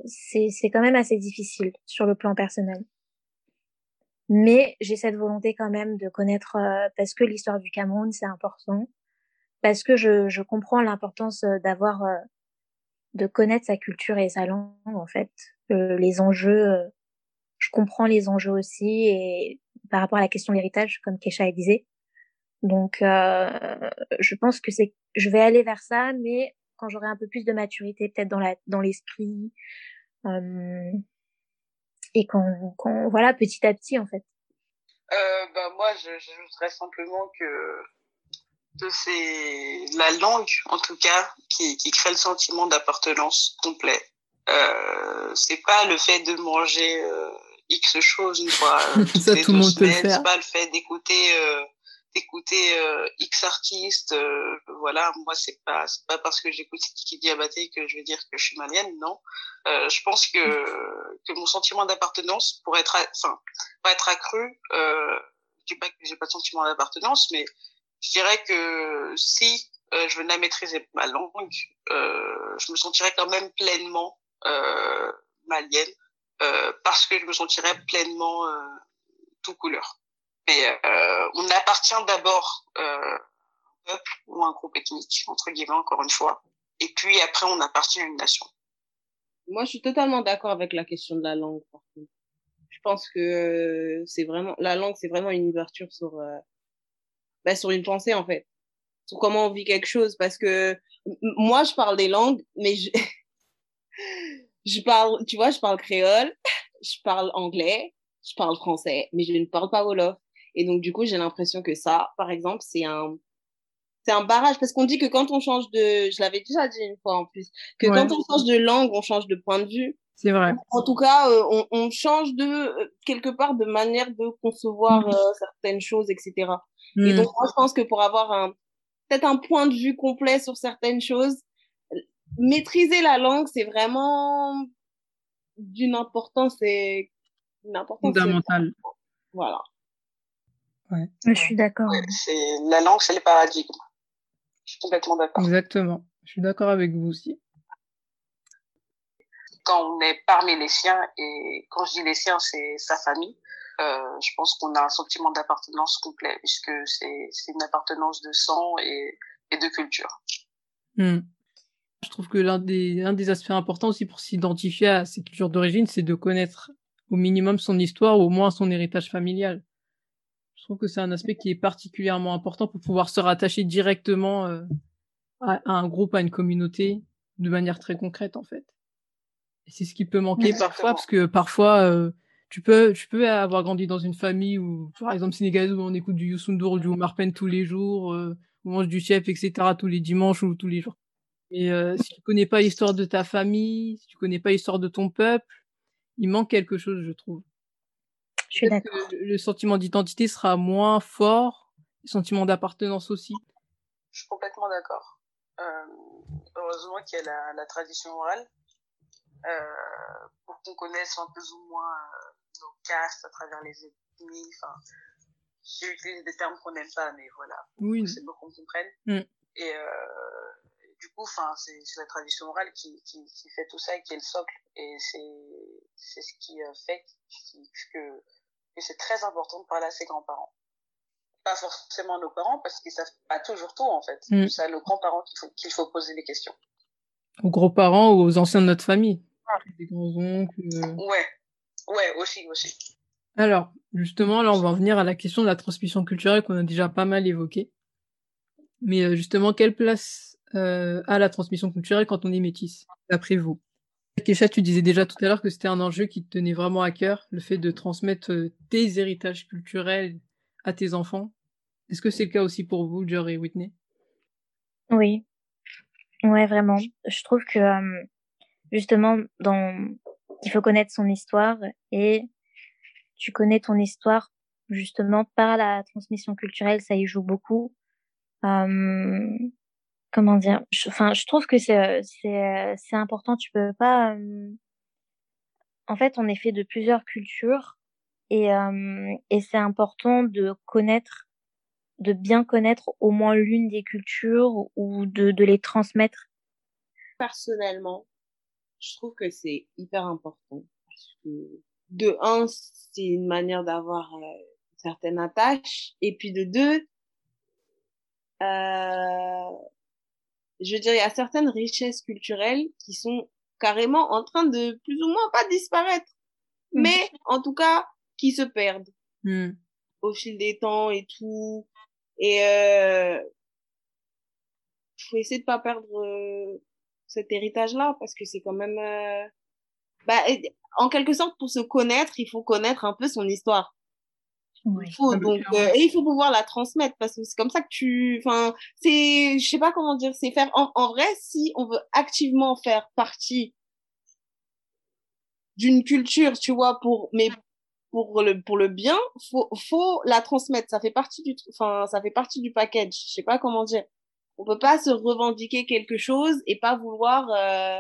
c'est quand même assez difficile sur le plan personnel. Mais j'ai cette volonté quand même de connaître, euh, parce que l'histoire du Cameroun, c'est important, parce que je, je comprends l'importance euh, d'avoir, euh, de connaître sa culture et sa langue, en fait. Euh, les enjeux, je comprends les enjeux aussi, et par rapport à la question de l'héritage, comme Kesha disait. Donc, je pense que c'est, je vais aller vers ça, mais quand j'aurai un peu plus de maturité, peut-être dans la dans l'esprit, euh, et quand, quand voilà petit à petit en fait. Euh, bah moi, j'ajouterais simplement que c'est la langue, en tout cas, qui, qui crée le sentiment d'appartenance complet. Euh, c'est pas le fait de manger euh, X choses une fois ça, tout le monde peut le faire. C'est pas le fait d'écouter euh, écouter euh, X artistes, euh, voilà, moi c'est pas c'est pas parce que j'écoute Kiki Diabaté que je vais dire que je suis malienne, non. Euh, je pense que que mon sentiment d'appartenance pourrait être enfin pas être accru. Euh, je dis pas que j'ai pas de sentiment d'appartenance, mais je dirais que si euh, je venais à maîtriser ma langue, euh, je me sentirais quand même pleinement euh, malienne euh, parce que je me sentirais pleinement euh, tout couleur. Mais euh, on appartient d'abord euh, un peuple ou un groupe ethnique, entre guillemets, encore une fois. Et puis après, on appartient à une nation. Moi, je suis totalement d'accord avec la question de la langue. Je pense que c'est vraiment la langue, c'est vraiment une ouverture sur bah, sur une pensée en fait, sur comment on vit quelque chose. Parce que moi, je parle des langues, mais je je parle, tu vois, je parle créole, je parle anglais, je parle français, mais je ne parle pas wolof. Et donc, du coup, j'ai l'impression que ça, par exemple, c'est un, c'est un barrage parce qu'on dit que quand on change de, je l'avais déjà dit une fois en plus, que ouais. quand on change de langue, on change de point de vue. C'est vrai. En tout cas, euh, on, on, change de euh, quelque part de manière de concevoir mmh. euh, certaines choses, etc. Mmh. Et donc, moi, je pense que pour avoir un peut-être un point de vue complet sur certaines choses, maîtriser la langue, c'est vraiment d'une importance et L'important, Fondamental. Voilà. Ouais. Je suis d'accord. Ouais, c'est la langue, c'est le paradigme. Je suis complètement d'accord. Exactement. Je suis d'accord avec vous aussi. Quand on est parmi les siens, et quand je dis les siens, c'est sa famille, euh, je pense qu'on a un sentiment d'appartenance complet, puisque c'est une appartenance de sang et, et de culture. Hmm. Je trouve que l'un des, des aspects importants aussi pour s'identifier à ses cultures d'origine, c'est de connaître au minimum son histoire ou au moins son héritage familial. Je trouve que c'est un aspect qui est particulièrement important pour pouvoir se rattacher directement euh, à, à un groupe, à une communauté, de manière très concrète en fait. C'est ce qui peut manquer Exactement. parfois, parce que parfois euh, tu peux, tu peux avoir grandi dans une famille où, par exemple, sénégalaise où on écoute du Youssou N'Dour ou du Omar Pène tous les jours, euh, on mange du chef, etc. tous les dimanches ou tous les jours. Et euh, si tu connais pas l'histoire de ta famille, si tu connais pas l'histoire de ton peuple, il manque quelque chose, je trouve. Je suis d'accord. le sentiment d'identité sera moins fort, le sentiment d'appartenance aussi. Je suis complètement d'accord. Euh, heureusement qu'il y a la, la tradition orale pour qu'on connaisse un peu ou moins euh, nos castes à travers les ethnies. Enfin, j'utilise des termes qu'on n'aime pas, mais voilà, Oui, c'est pour qu'on comprenne. Mm. Et euh, du coup, enfin, c'est la tradition orale qui, qui, qui fait tout ça et qui est le socle. Et c'est c'est ce qui euh, fait que, que c'est très important de parler à ses grands-parents. Pas forcément nos parents, parce qu'ils savent pas toujours tout, en fait. Mm. C'est à nos grands-parents qu'il faut, qu'il faut poser les questions. Aux grands-parents ou aux anciens de notre famille. Des grands-oncles. euh. Ouais, ouais, aussi, aussi. Alors, justement, là, on va en venir à la question de la transmission culturelle qu'on a déjà pas mal évoquée. Mais euh, justement, quelle place euh, a la transmission culturelle quand on est métisse, d'après vous? Kesha, tu disais déjà tout à l'heure que c'était un enjeu qui te tenait vraiment à cœur, le fait de transmettre euh, tes héritages culturels à tes enfants. Est-ce que c'est le cas aussi pour vous, Jory et Whitney? Oui. Ouais, vraiment. Je trouve que euh, justement, dans il faut connaître son histoire et tu connais ton histoire justement par la transmission culturelle, ça y joue beaucoup. Euh, comment dire je, Enfin, je trouve que c'est c'est c'est important. Tu peux pas. euh, En fait, on est fait de plusieurs cultures et euh, et c'est important de connaître, de bien connaître au moins l'une des cultures ou de de les transmettre? Personnellement, je trouve que c'est hyper important parce que de un, c'est une manière d'avoir euh, une certaine attache et puis de deux, euh, je veux dire, il y a certaines richesses culturelles qui sont carrément en train de plus ou moins pas disparaître, Mm. mais en tout cas qui se perdent Hmm. au fil des temps et tout. Et euh, faut essayer de pas perdre euh, cet héritage-là parce que c'est quand même, euh, bah, en quelque sorte, pour se connaître, il faut connaître un peu son histoire. Ouais. Il faut Ah donc euh, et il faut pouvoir la transmettre parce que c'est comme ça que tu, enfin, c'est, je sais pas comment dire, c'est faire. En, en vrai, si on veut activement faire partie d'une culture, tu vois, pour mais pour le pour le bien, faut faut la transmettre. Ça fait partie du, enfin, ça fait partie du package. Je sais pas comment dire. On peut pas se revendiquer quelque chose et pas vouloir, euh,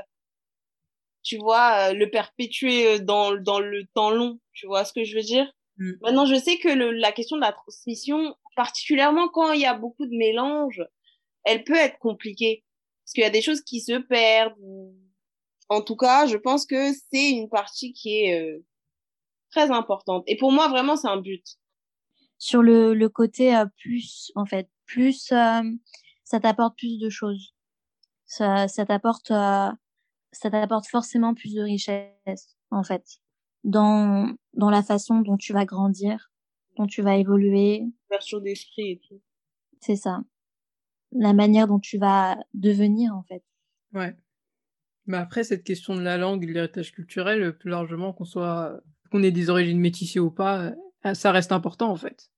tu vois, euh, le perpétuer euh, dans dans le temps long. Tu vois ce que je veux dire? Mm. Maintenant, je sais que le, la question de la transmission, particulièrement quand il y a beaucoup de mélange, elle peut être compliquée. Parce qu'il y a des choses qui se perdent. En tout cas, je pense que c'est une partie qui est euh, très importante. Et pour moi, vraiment, c'est un but. Sur le le côté euh, plus en fait, plus euh, ça t'apporte plus de choses. Ça ça t'apporte euh, ça t'apporte forcément plus de richesse en fait dans dans la façon dont tu vas grandir, dont tu vas évoluer, Ouverture d'esprit et tout. c'est ça. La manière dont tu vas devenir en fait. Ouais. Mais après, cette question de la langue et de l'héritage culturel, plus largement, qu'on soit, qu'on ait des origines métissées ou pas, euh, ça reste important, en fait.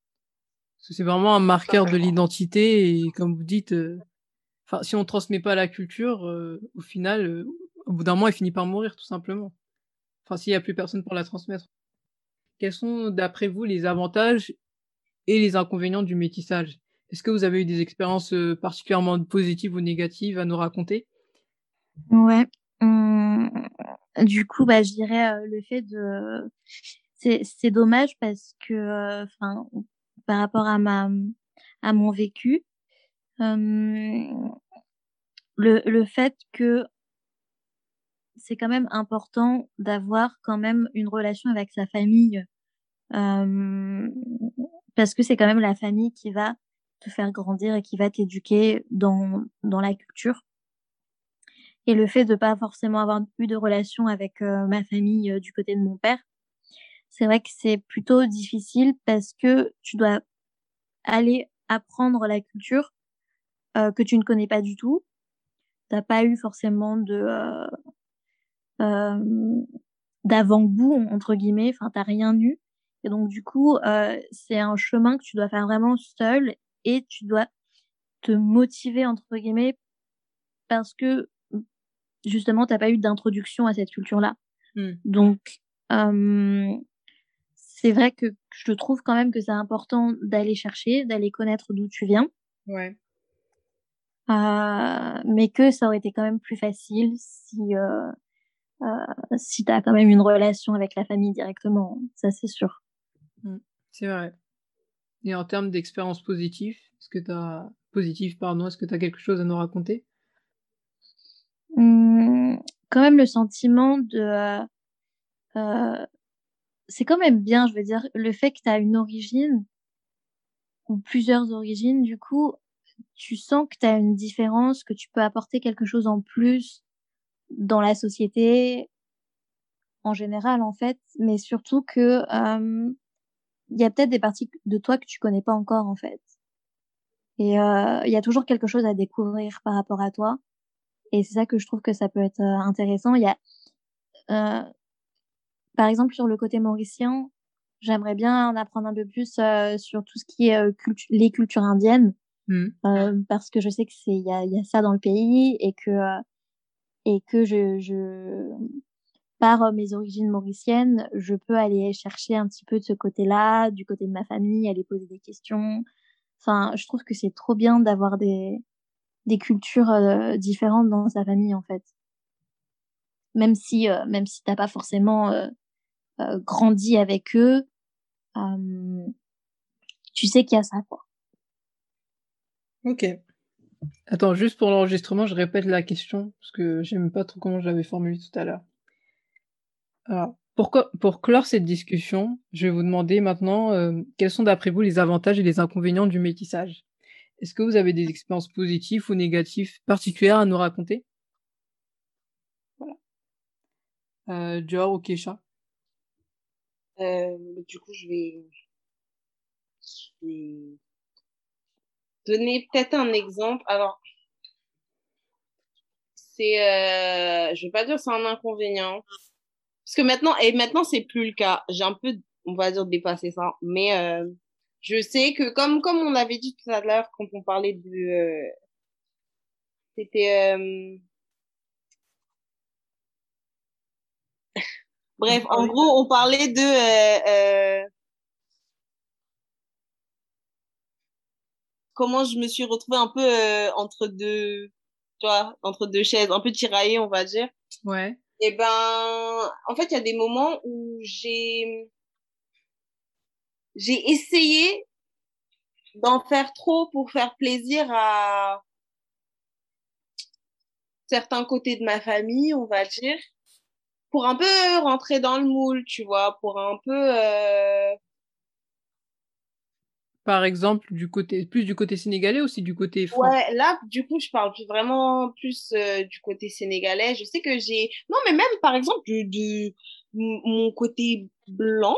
C'est vraiment un marqueur de l'identité et comme vous dites, euh, enfin, si on transmet pas la culture, euh, au final, euh, au bout d'un moment, elle finit par mourir, tout simplement. Enfin, s'il y a plus personne pour la transmettre. Quels sont, d'après vous, les avantages et les inconvénients du métissage? Est-ce que vous avez eu des expériences particulièrement positives ou négatives à nous raconter? Ouais. Du coup, bah, je dirais euh, le fait de, c'est dommage parce que, enfin, par rapport à ma à mon vécu, le fait que c'est quand même important d'avoir quand même une relation avec sa famille parce que c'est quand même la famille qui va te faire grandir et qui va t'éduquer dans la culture. Et le fait de pas forcément avoir eu de relation avec ma famille du côté de mon père, c'est vrai que c'est plutôt difficile parce que tu dois aller apprendre la culture euh, que tu ne connais pas du tout. T'as pas eu forcément de euh, euh, d'avant-goût entre guillemets. Enfin, t'as rien eu. Et donc du coup, euh, c'est un chemin que tu dois faire vraiment seul et tu dois te motiver entre guillemets parce que justement t'as pas eu d'introduction à cette culture-là. Mmh. Donc euh, c'est vrai que je trouve quand même que c'est important d'aller chercher, d'aller connaître d'où tu viens. Ouais. Euh, mais que ça aurait été quand même plus facile si euh, euh, si tu as quand même une relation avec la famille directement, ça c'est sûr. Mmh, c'est vrai. Et en termes d'expérience positive, est-ce que tu as positive pardon, est-ce que tu as quelque chose à nous raconter? Mmh, Quand même le sentiment de euh, c'est quand même bien, je veux dire, le fait que tu as une origine ou plusieurs origines, du coup, tu sens que tu as une différence, que tu peux apporter quelque chose en plus dans la société en général, en fait, mais surtout que il y a peut-être des parties de toi que tu connais pas encore, en fait. Et il y a toujours quelque chose à découvrir par rapport à toi. Et c'est ça que je trouve que ça peut être intéressant. Il y a par exemple, sur le côté mauricien, j'aimerais bien en apprendre un peu plus euh, sur tout ce qui est euh, les cultures indiennes, euh, parce que je sais que c'est il y a, y a, ça dans le pays et que et que je, je par mes origines mauriciennes, je peux aller chercher un petit peu de ce côté-là, du côté de ma famille, aller poser des questions. Enfin, je trouve que c'est trop bien d'avoir des des cultures différentes dans sa famille en fait. Même si même si t'as pas forcément euh, grandi avec eux, euh, tu sais qu'il y a ça, quoi. Ok. Attends, juste pour l'enregistrement, je répète la question, parce que j'aime pas trop comment je l'avais formulée tout à l'heure. Alors, pour, clore cette discussion, je vais vous demander maintenant euh, quels sont d'après vous les avantages et les inconvénients du métissage? Est-ce que vous avez des expériences positives ou négatives particulières à nous raconter? Voilà. Euh, Dior ou Kesha euh, du coup, je vais, je vais donner peut-être un exemple. Alors, c'est, euh, je vais pas dire c'est un inconvénient, parce que maintenant et maintenant c'est plus le cas. J'ai un peu, on va dire dépassé ça, mais euh, je sais que comme comme on avait dit tout à l'heure quand on parlait de, euh, c'était euh, Bref, en gros, on parlait de euh, euh, comment je me suis retrouvée un peu euh, entre deux, tu vois, entre deux chaises, un peu tiraillée, on va dire. Ouais. Et eh ben, en fait, il y a des moments où j'ai j'ai essayé d'en faire trop pour faire plaisir à certains côtés de ma famille, on va dire pour un peu rentrer dans le moule, tu vois, pour un peu. Euh... Par exemple, du côté plus du côté sénégalais ou aussi du côté Ouais, là, du coup, je parle vraiment plus euh, du côté sénégalais. Je sais que j'ai. Non, mais même par exemple du, du mon côté blanc.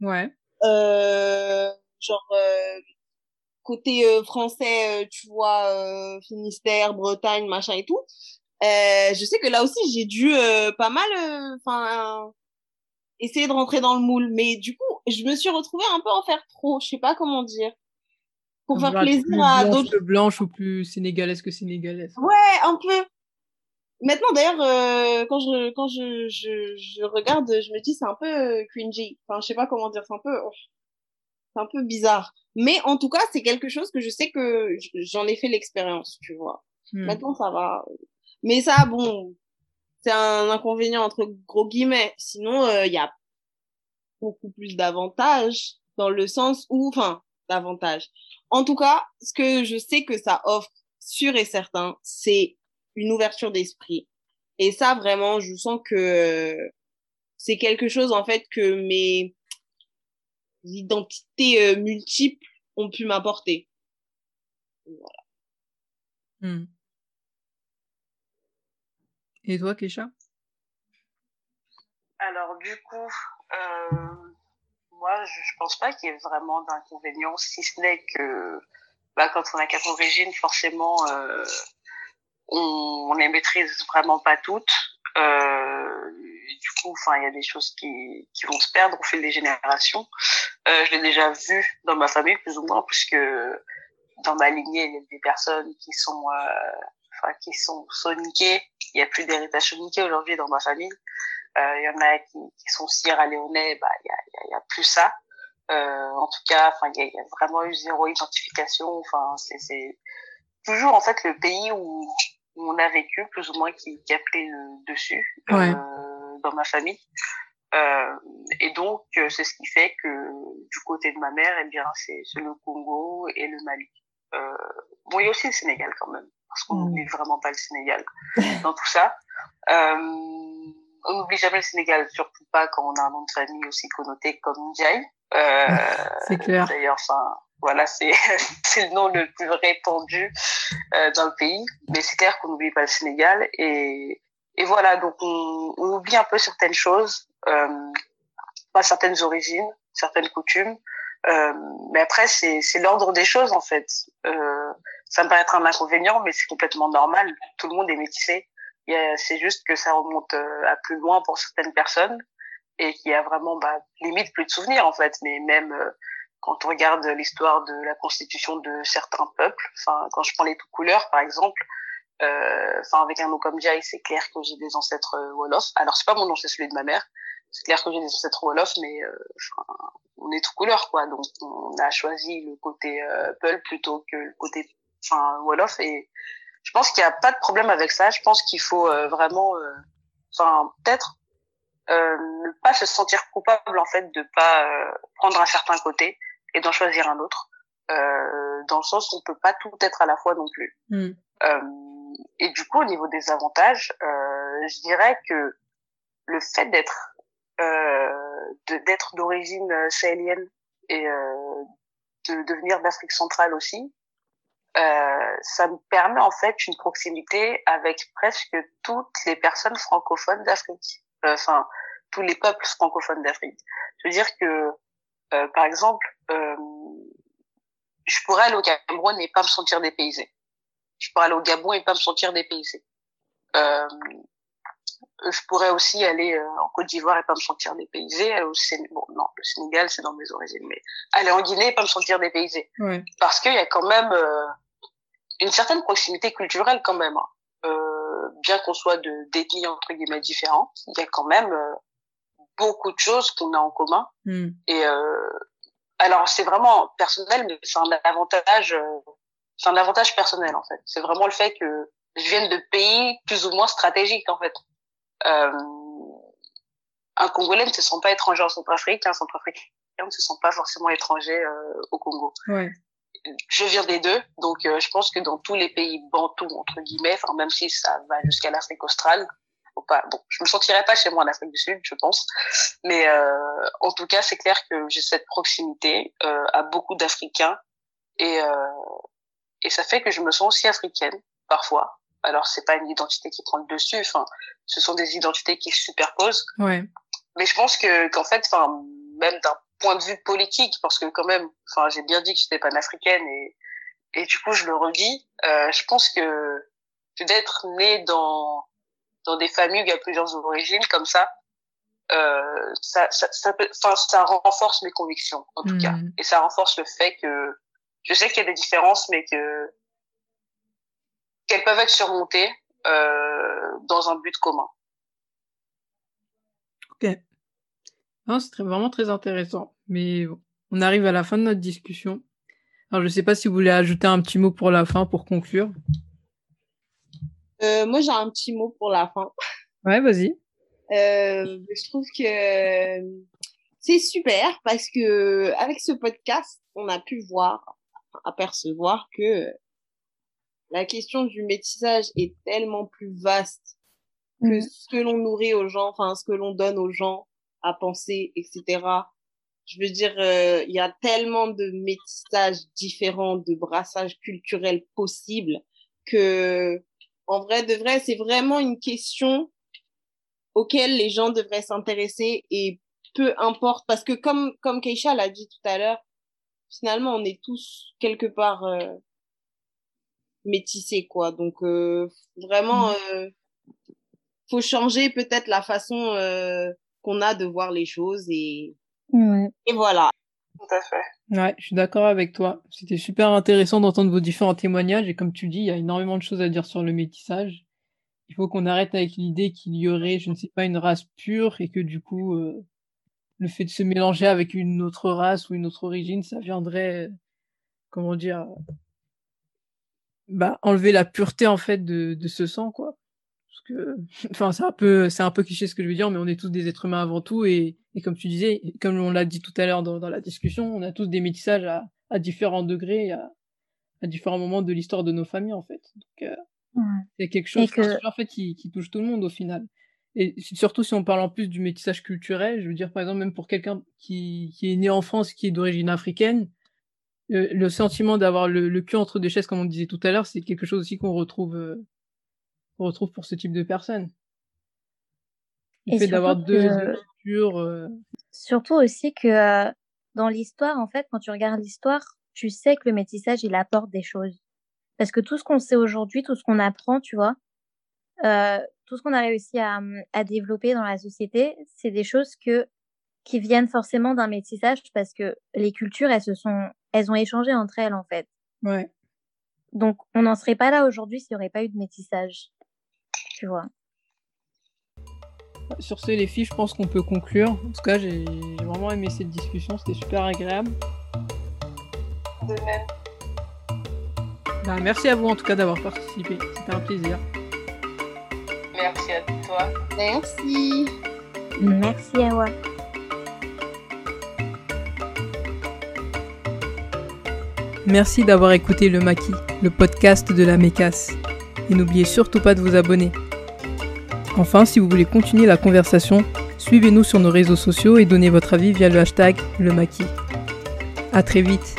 Ouais. Euh, genre euh, côté euh, français, tu vois, Finistère, Bretagne, machin et tout. Euh, je sais que là aussi, j'ai dû euh, pas mal, euh, enfin, essayer de rentrer dans le moule. Mais du coup, je me suis retrouvée un peu en faire trop. Je sais pas comment dire. Pour faire plaisir à d'autres. Blanche ou plus sénégalaise que sénégalaise. Ouais, un peu. Maintenant, d'ailleurs, quand je quand je, je, je regarde, je me dis c'est un peu cringy. Enfin, je sais pas comment dire. C'est un peu c'est un peu bizarre. Mais en tout cas, c'est quelque chose que je sais que j'en ai fait l'expérience, tu vois. Hmm. Maintenant, ça va. Mais ça, bon, c'est un inconvénient entre gros guillemets. Sinon, il euh, y a beaucoup plus d'avantages dans le sens où, enfin, d'avantages. En tout cas, ce que je sais que ça offre, sûr et certain, c'est une ouverture d'esprit. Et ça, vraiment, je sens que c'est quelque chose, en fait, que mes identités euh, multiples ont pu m'apporter. Voilà. Hmm. Et toi, Kesha Alors, du coup, euh, moi, je, je pense pas qu'il y ait vraiment d'inconvénients, si ce n'est que bah, quand on a quatre origines, forcément, euh, on, les maîtrise vraiment pas toutes. Euh, du coup, enfin, il y a des choses qui, qui vont se perdre au fil des générations. Euh, je l'ai déjà vu dans ma famille, plus ou moins, puisque dans ma lignée, il y a des personnes qui sont, euh, enfin, qui sont soniquées. Il n'y a plus d'héritage soniqué aujourd'hui dans ma famille. Euh, il y en a qui, qui sont Sierra Léonais, bah, il y a, y, y a plus ça. Euh, en tout cas, enfin, il y, y a, vraiment eu zéro identification. Enfin, c'est toujours en fait le pays où, on a vécu, plus ou moins, qui, qui a pris le dessus ouais. euh, dans ma famille. Euh, et donc, c'est ce qui fait que du côté de ma mère, eh bien, c'est le Congo et le Mali. Euh, bon, il y a aussi le Sénégal quand même, parce qu'on n'oublie mmh. vraiment pas le Sénégal dans tout ça. Euh, on n'oublie jamais le Sénégal, surtout pas quand on a un nom de famille aussi connoté comme Ndiaye. Euh, c'est clair. D'ailleurs, enfin, voilà, c'est le nom le plus répandu euh, dans le pays. Mais c'est clair qu'on n'oublie pas le Sénégal et et voilà, donc on, on oublie un peu certaines choses, euh, pas certaines origines, certaines coutumes. Euh, mais après, c'est c'est l'ordre des choses en fait. Euh, ça me paraît être un inconvénient, mais c'est complètement normal. Tout le monde est métissé. C'est juste que ça remonte euh, à plus loin pour certaines personnes et qu'il y a vraiment bah, limite plus de souvenirs en fait. Mais même euh, quand on regarde l'histoire de la constitution de certains peuples, enfin quand je prends les tout couleurs par exemple, euh, enfin avec un nom comme Jai, c'est clair que j'ai des ancêtres euh, wolof. Alors c'est pas mon nom, c'est celui de ma mère. C'est clair que j'ai des ancêtres wolof, mais euh, on est tout couleur quoi. Donc on a choisi le côté euh, peul plutôt que le côté enfin wolof et je pense qu'il n'y a pas de problème avec ça. Je pense qu'il faut euh, vraiment, euh, enfin peut-être ne pas se sentir coupable en fait de pas prendre un certain côté et d'en choisir un autre. Euh, dans le sens où on peut pas tout être à la fois non plus. Mm. et du coup, au niveau des avantages, je dirais que le fait d'être d'être d'origine sahélienne et de, de venir d'Afrique centrale aussi, euh, ça me permet en fait une proximité avec presque toutes les personnes francophones d'Afrique, enfin tous les peuples francophones d'Afrique. Je veux dire que, euh, par exemple, euh, je pourrais aller au Cameroun et pas me sentir dépaysé. Je pourrais aller au Gabon et pas me sentir dépaysé. Euh, je pourrais aussi aller en Côte d'Ivoire et pas me sentir dépaysé. Au Sén... Bon, non, le Sénégal, c'est dans mes origines, mais aller en Guinée et pas me sentir dépaysé. Ouais. Parce qu'il y a quand même euh, une certaine proximité culturelle quand même. Hein. Euh, bien qu'on soit de d'ethnies entre guillemets différentes, il y a quand même euh, beaucoup de choses qu'on a en commun. Mm. Et alors c'est vraiment personnel, mais c'est un avantage, c'est un avantage personnel en fait. C'est vraiment le fait que je vienne de pays plus ou moins stratégiques en fait. Euh, un Congolais ne se sent pas étranger en Centrafrique, un Centrafricain ne se sent pas forcément étranger euh, au Congo. Ouais. Je viens des deux, donc euh, je pense que dans tous les pays bantous entre guillemets, enfin même si ça va jusqu'à l'Afrique australe, faut pas, bon, je me sentirais pas chez moi en Afrique du Sud, je pense, mais euh, en tout cas c'est clair que j'ai cette proximité euh, à beaucoup d'Africains. Et et ça fait que je me sens aussi africaine parfois, alors c'est pas une identité qui prend le dessus. Enfin ce sont des identités qui se superposent. Ouais. mais je pense que qu'en fait enfin même d'un point de vue politique parce que quand même enfin j'ai bien dit que j'étais panafricaine et et du coup je le redis euh, je pense que d'être né dans dans des familles où il y a plusieurs origines comme ça euh, ça ça ça, peut, enfin, ça renforce mes convictions en tout mmh. cas et ça renforce le fait que je sais qu'il y a des différences mais que qu'elles peuvent être surmontées euh, dans un but commun. Ok. C'est très, vraiment très intéressant. Mais on arrive à la fin de notre discussion. Alors, je ne sais pas si vous voulez ajouter un petit mot pour la fin, pour conclure. Euh, moi, j'ai un petit mot pour la fin. Ouais, vas-y. Euh, je trouve que c'est super parce que avec ce podcast, on a pu voir, apercevoir que la question du métissage est tellement plus vaste que mm. ce que l'on nourrit aux gens, enfin ce que l'on donne aux gens à penser, etc. Je veux dire, euh, il y a tellement de métissages différents, de brassages culturels possibles que, en vrai de vrai, c'est vraiment une question auquel les gens devraient s'intéresser et peu importe, parce que comme, comme Keisha l'a dit tout à l'heure, finalement, on est tous quelque part euh, métissés, quoi. Donc, euh, vraiment, mm. euh, faut changer peut-être la façon euh, qu'on a de voir les choses et, et voilà. Tout à fait. Ouais, je suis d'accord avec toi. C'était super intéressant d'entendre vos différents témoignages et comme tu dis, il y a énormément de choses à dire sur le métissage. Il faut qu'on arrête avec l'idée qu'il y aurait, je ne sais pas, une race pure et que du coup, euh, le fait de se mélanger avec une autre race ou une autre origine, ça viendrait, comment dire, bah, enlever la pureté en fait de, de ce sang, quoi que, enfin, c'est un peu, c'est un peu cliché ce que je veux dire, mais on est tous des êtres humains avant tout, et, et comme tu disais, comme on l'a dit tout à l'heure dans, dans, la discussion, on a tous des métissages à, à différents degrés, à, à, différents moments de l'histoire de nos familles, en fait. Donc, euh, c'est quelque chose que... en fait, qui, qui, touche tout le monde au final. Et surtout si on parle en plus du métissage culturel, je veux dire, par exemple, même pour quelqu'un qui, qui est né en France, qui est d'origine africaine, le, le sentiment d'avoir le, le, cul entre deux chaises, comme on disait tout à l'heure, c'est quelque chose aussi qu'on retrouve euh, retrouve pour ce type de personnes. Le fait d'avoir deux, cultures. Euh, surtout aussi que euh, dans l'histoire, en fait, quand tu regardes l'histoire, tu sais que le métissage, il apporte des choses. Parce que tout ce qu'on sait aujourd'hui, tout ce qu'on apprend, tu vois, euh, tout ce qu'on a réussi à, à, développer dans la société, c'est des choses que qui viennent forcément d'un métissage parce que les cultures, elles se sont, elles ont échangé entre elles en fait. Ouais. Donc, on n'en serait pas là aujourd'hui s'il n'y aurait pas eu de métissage vois. Sur ce, les filles, je pense qu'on peut conclure. En tout cas, j'ai vraiment aimé cette discussion, c'était super agréable. De même. Bah, merci à vous en tout cas d'avoir participé, c'était un plaisir. Merci à toi. Merci. Merci à moi. Merci d'avoir écouté Le Maquis, le podcast de la Mécasse. Et n'oubliez surtout pas de vous abonner. Enfin, si vous voulez continuer la conversation, suivez-nous sur nos réseaux sociaux et donnez votre avis via le hashtag le maquis. A très vite